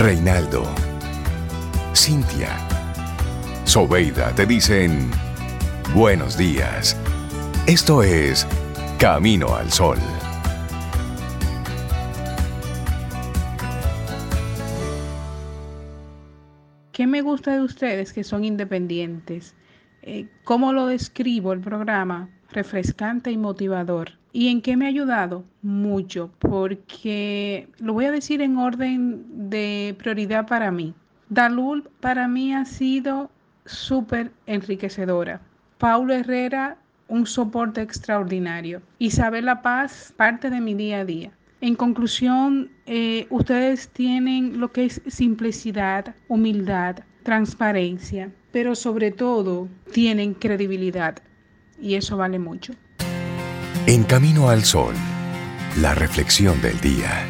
Reinaldo, Cintia, Sobeida te dicen buenos días. Esto es Camino al Sol. ¿Qué me gusta de ustedes que son independientes? Eh, ¿Cómo lo describo el programa? Refrescante y motivador. ¿Y en qué me ha ayudado? Mucho, porque lo voy a decir en orden de prioridad para mí. Dalul para mí ha sido súper enriquecedora. Paulo Herrera, un soporte extraordinario. Isabel La Paz, parte de mi día a día. En conclusión, eh, ustedes tienen lo que es simplicidad, humildad, transparencia, pero sobre todo tienen credibilidad y eso vale mucho. En Camino al Sol, la reflexión del día.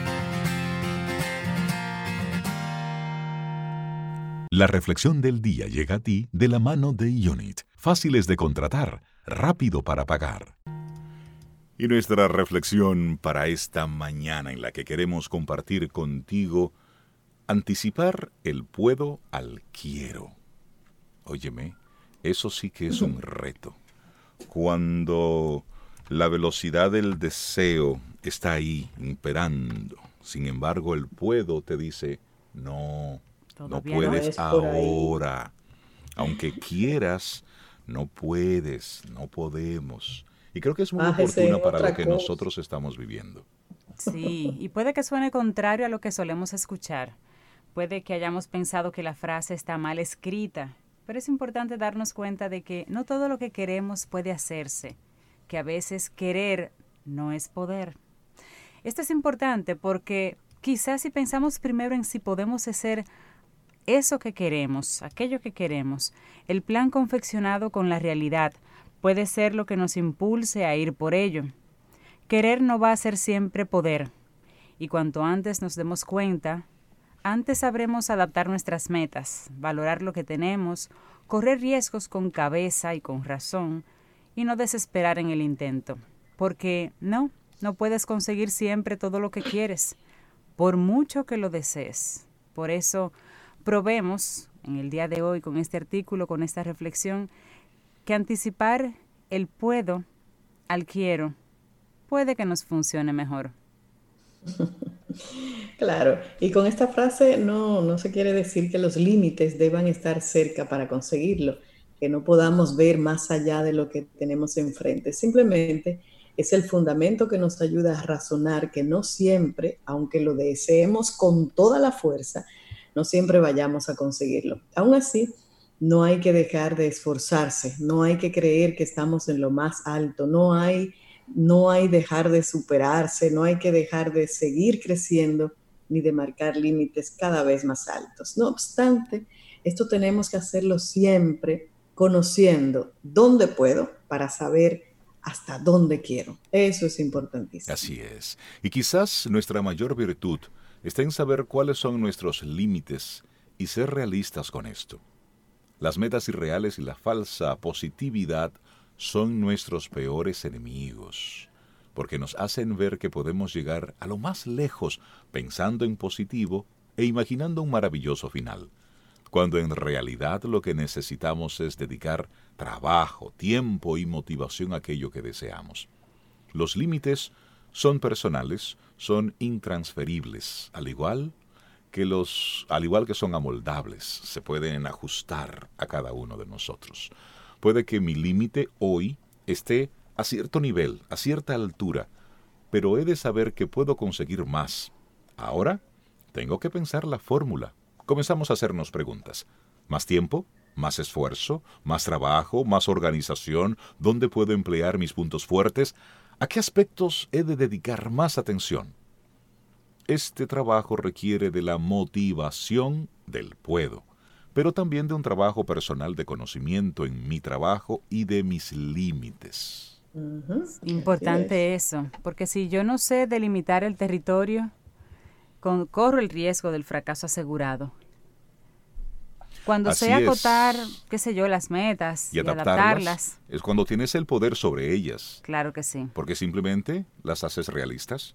La reflexión del día llega a ti de la mano de Unit, fáciles de contratar, rápido para pagar. Y nuestra reflexión para esta mañana en la que queremos compartir contigo, anticipar el puedo al quiero. Óyeme, eso sí que es un reto. Cuando la velocidad del deseo está ahí, imperando, sin embargo el puedo te dice, no, no puedes ahora. Aunque quieras, no puedes, no podemos. Y creo que es muy oportuna para lo que nosotros estamos viviendo. Sí, y puede que suene contrario a lo que solemos escuchar. Puede que hayamos pensado que la frase está mal escrita, pero es importante darnos cuenta de que no todo lo que queremos puede hacerse, que a veces querer no es poder. Esto es importante porque quizás si pensamos primero en si podemos hacer eso que queremos, aquello que queremos, el plan confeccionado con la realidad, puede ser lo que nos impulse a ir por ello. Querer no va a ser siempre poder, y cuanto antes nos demos cuenta, antes sabremos adaptar nuestras metas, valorar lo que tenemos, correr riesgos con cabeza y con razón, y no desesperar en el intento, porque no, no puedes conseguir siempre todo lo que quieres, por mucho que lo desees. Por eso, probemos en el día de hoy con este artículo, con esta reflexión, que anticipar el puedo al quiero puede que nos funcione mejor. Claro, y con esta frase no, no se quiere decir que los límites deban estar cerca para conseguirlo, que no podamos ver más allá de lo que tenemos enfrente. Simplemente es el fundamento que nos ayuda a razonar que no siempre, aunque lo deseemos con toda la fuerza, no siempre vayamos a conseguirlo. Aún así, no hay que dejar de esforzarse, no hay que creer que estamos en lo más alto, no hay, no hay dejar de superarse, no hay que dejar de seguir creciendo ni de marcar límites cada vez más altos. No obstante, esto tenemos que hacerlo siempre conociendo dónde puedo para saber hasta dónde quiero. Eso es importantísimo. Así es. Y quizás nuestra mayor virtud está en saber cuáles son nuestros límites y ser realistas con esto. Las metas irreales y la falsa positividad son nuestros peores enemigos, porque nos hacen ver que podemos llegar a lo más lejos pensando en positivo e imaginando un maravilloso final, cuando en realidad lo que necesitamos es dedicar trabajo, tiempo y motivación a aquello que deseamos. Los límites son personales, son intransferibles, al igual que los, al igual que son amoldables, se pueden ajustar a cada uno de nosotros. Puede que mi límite hoy esté a cierto nivel, a cierta altura, pero he de saber que puedo conseguir más. Ahora tengo que pensar la fórmula. Comenzamos a hacernos preguntas. ¿Más tiempo? ¿Más esfuerzo? ¿Más trabajo? ¿Más organización? ¿Dónde puedo emplear mis puntos fuertes? ¿A qué aspectos he de dedicar más atención? Este trabajo requiere de la motivación del puedo, pero también de un trabajo personal de conocimiento en mi trabajo y de mis límites. Importante eso, porque si yo no sé delimitar el territorio, corro el riesgo del fracaso asegurado. Cuando sé acotar, qué sé yo, las metas y, adaptarlas, es cuando tienes el poder sobre ellas. Claro que sí. Porque simplemente las haces realistas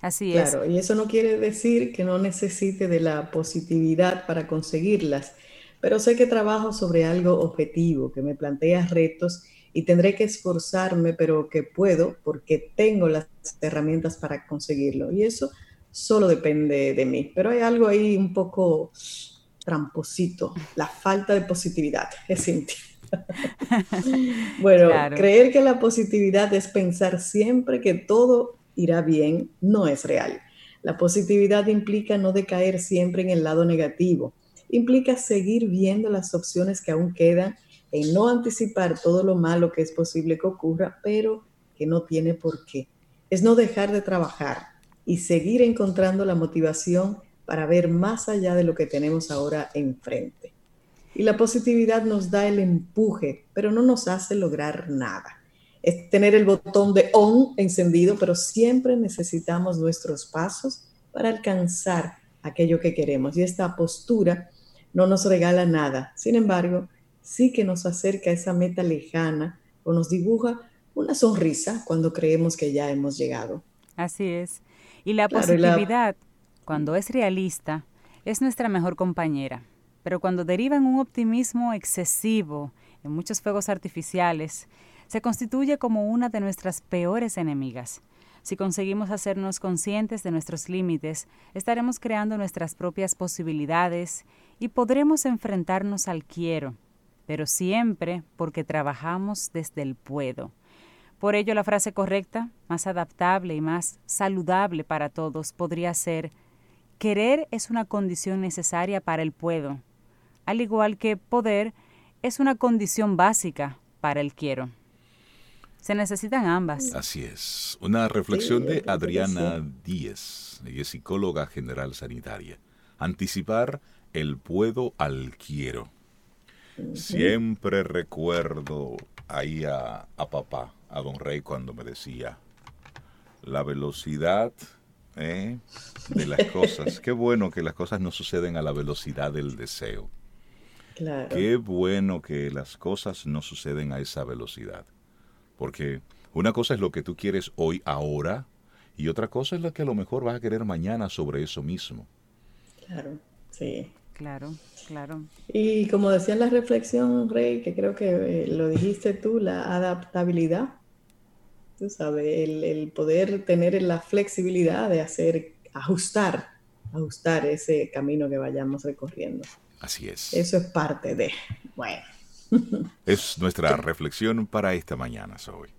Así es. Claro, y eso no quiere decir que no necesite de la positividad para conseguirlas, pero sé que trabajo sobre algo objetivo, que me plantea retos y tendré que esforzarme, pero que puedo porque tengo las herramientas para conseguirlo. Y eso solo depende de mí. Pero hay algo ahí un poco tramposito, la falta de positividad, es Cintia. bueno, creer que la positividad es pensar siempre que todo irá bien no es real. La positividad implica no decaer siempre en el lado negativo, implica seguir viendo las opciones que aún quedan en no anticipar todo lo malo que es posible que ocurra, pero que no tiene por qué. Es no dejar de trabajar y seguir encontrando la motivación para ver más allá de lo que tenemos ahora enfrente. Y la positividad nos da el empuje, pero no nos hace lograr nada. Es tener el botón de on encendido, pero siempre necesitamos nuestros pasos para alcanzar aquello que queremos. Y esta postura no nos regala nada. Sin embargo, sí que nos acerca a esa meta lejana o nos dibuja una sonrisa cuando creemos que ya hemos llegado. Así es. Y la positividad, cuando es realista, es nuestra mejor compañera. Pero cuando deriva en un optimismo excesivo, en muchos fuegos artificiales, se constituye como una de nuestras peores enemigas. Si conseguimos hacernos conscientes de nuestros límites, estaremos creando nuestras propias posibilidades y podremos enfrentarnos al quiero, pero siempre porque trabajamos desde el puedo. Por ello, la frase correcta, más adaptable y más saludable para todos podría ser, querer es una condición necesaria para el puedo, al igual que poder es una condición básica para el quiero. Se necesitan ambas. Así es. Una reflexión de Adriana Díez, ella es psicóloga general sanitaria. Anticipar el puedo al quiero. Siempre recuerdo ahí a, papá, a don Rey, cuando me decía, la velocidad ¿eh? de las cosas. Qué bueno que las cosas no suceden a la velocidad del deseo. Claro. Qué bueno que las cosas no suceden a esa velocidad. Porque una cosa es lo que tú quieres hoy, ahora, y otra cosa es lo que a lo mejor vas a querer mañana sobre eso mismo. Claro, sí. Claro, claro. Y como decía en la reflexión, Rey, que creo que eh, lo dijiste tú, la adaptabilidad, tú sabes, el, poder tener la flexibilidad de hacer, ajustar, ajustar ese camino que vayamos recorriendo. Así es. Eso es parte de, bueno. Es nuestra reflexión para esta mañana, Zoe.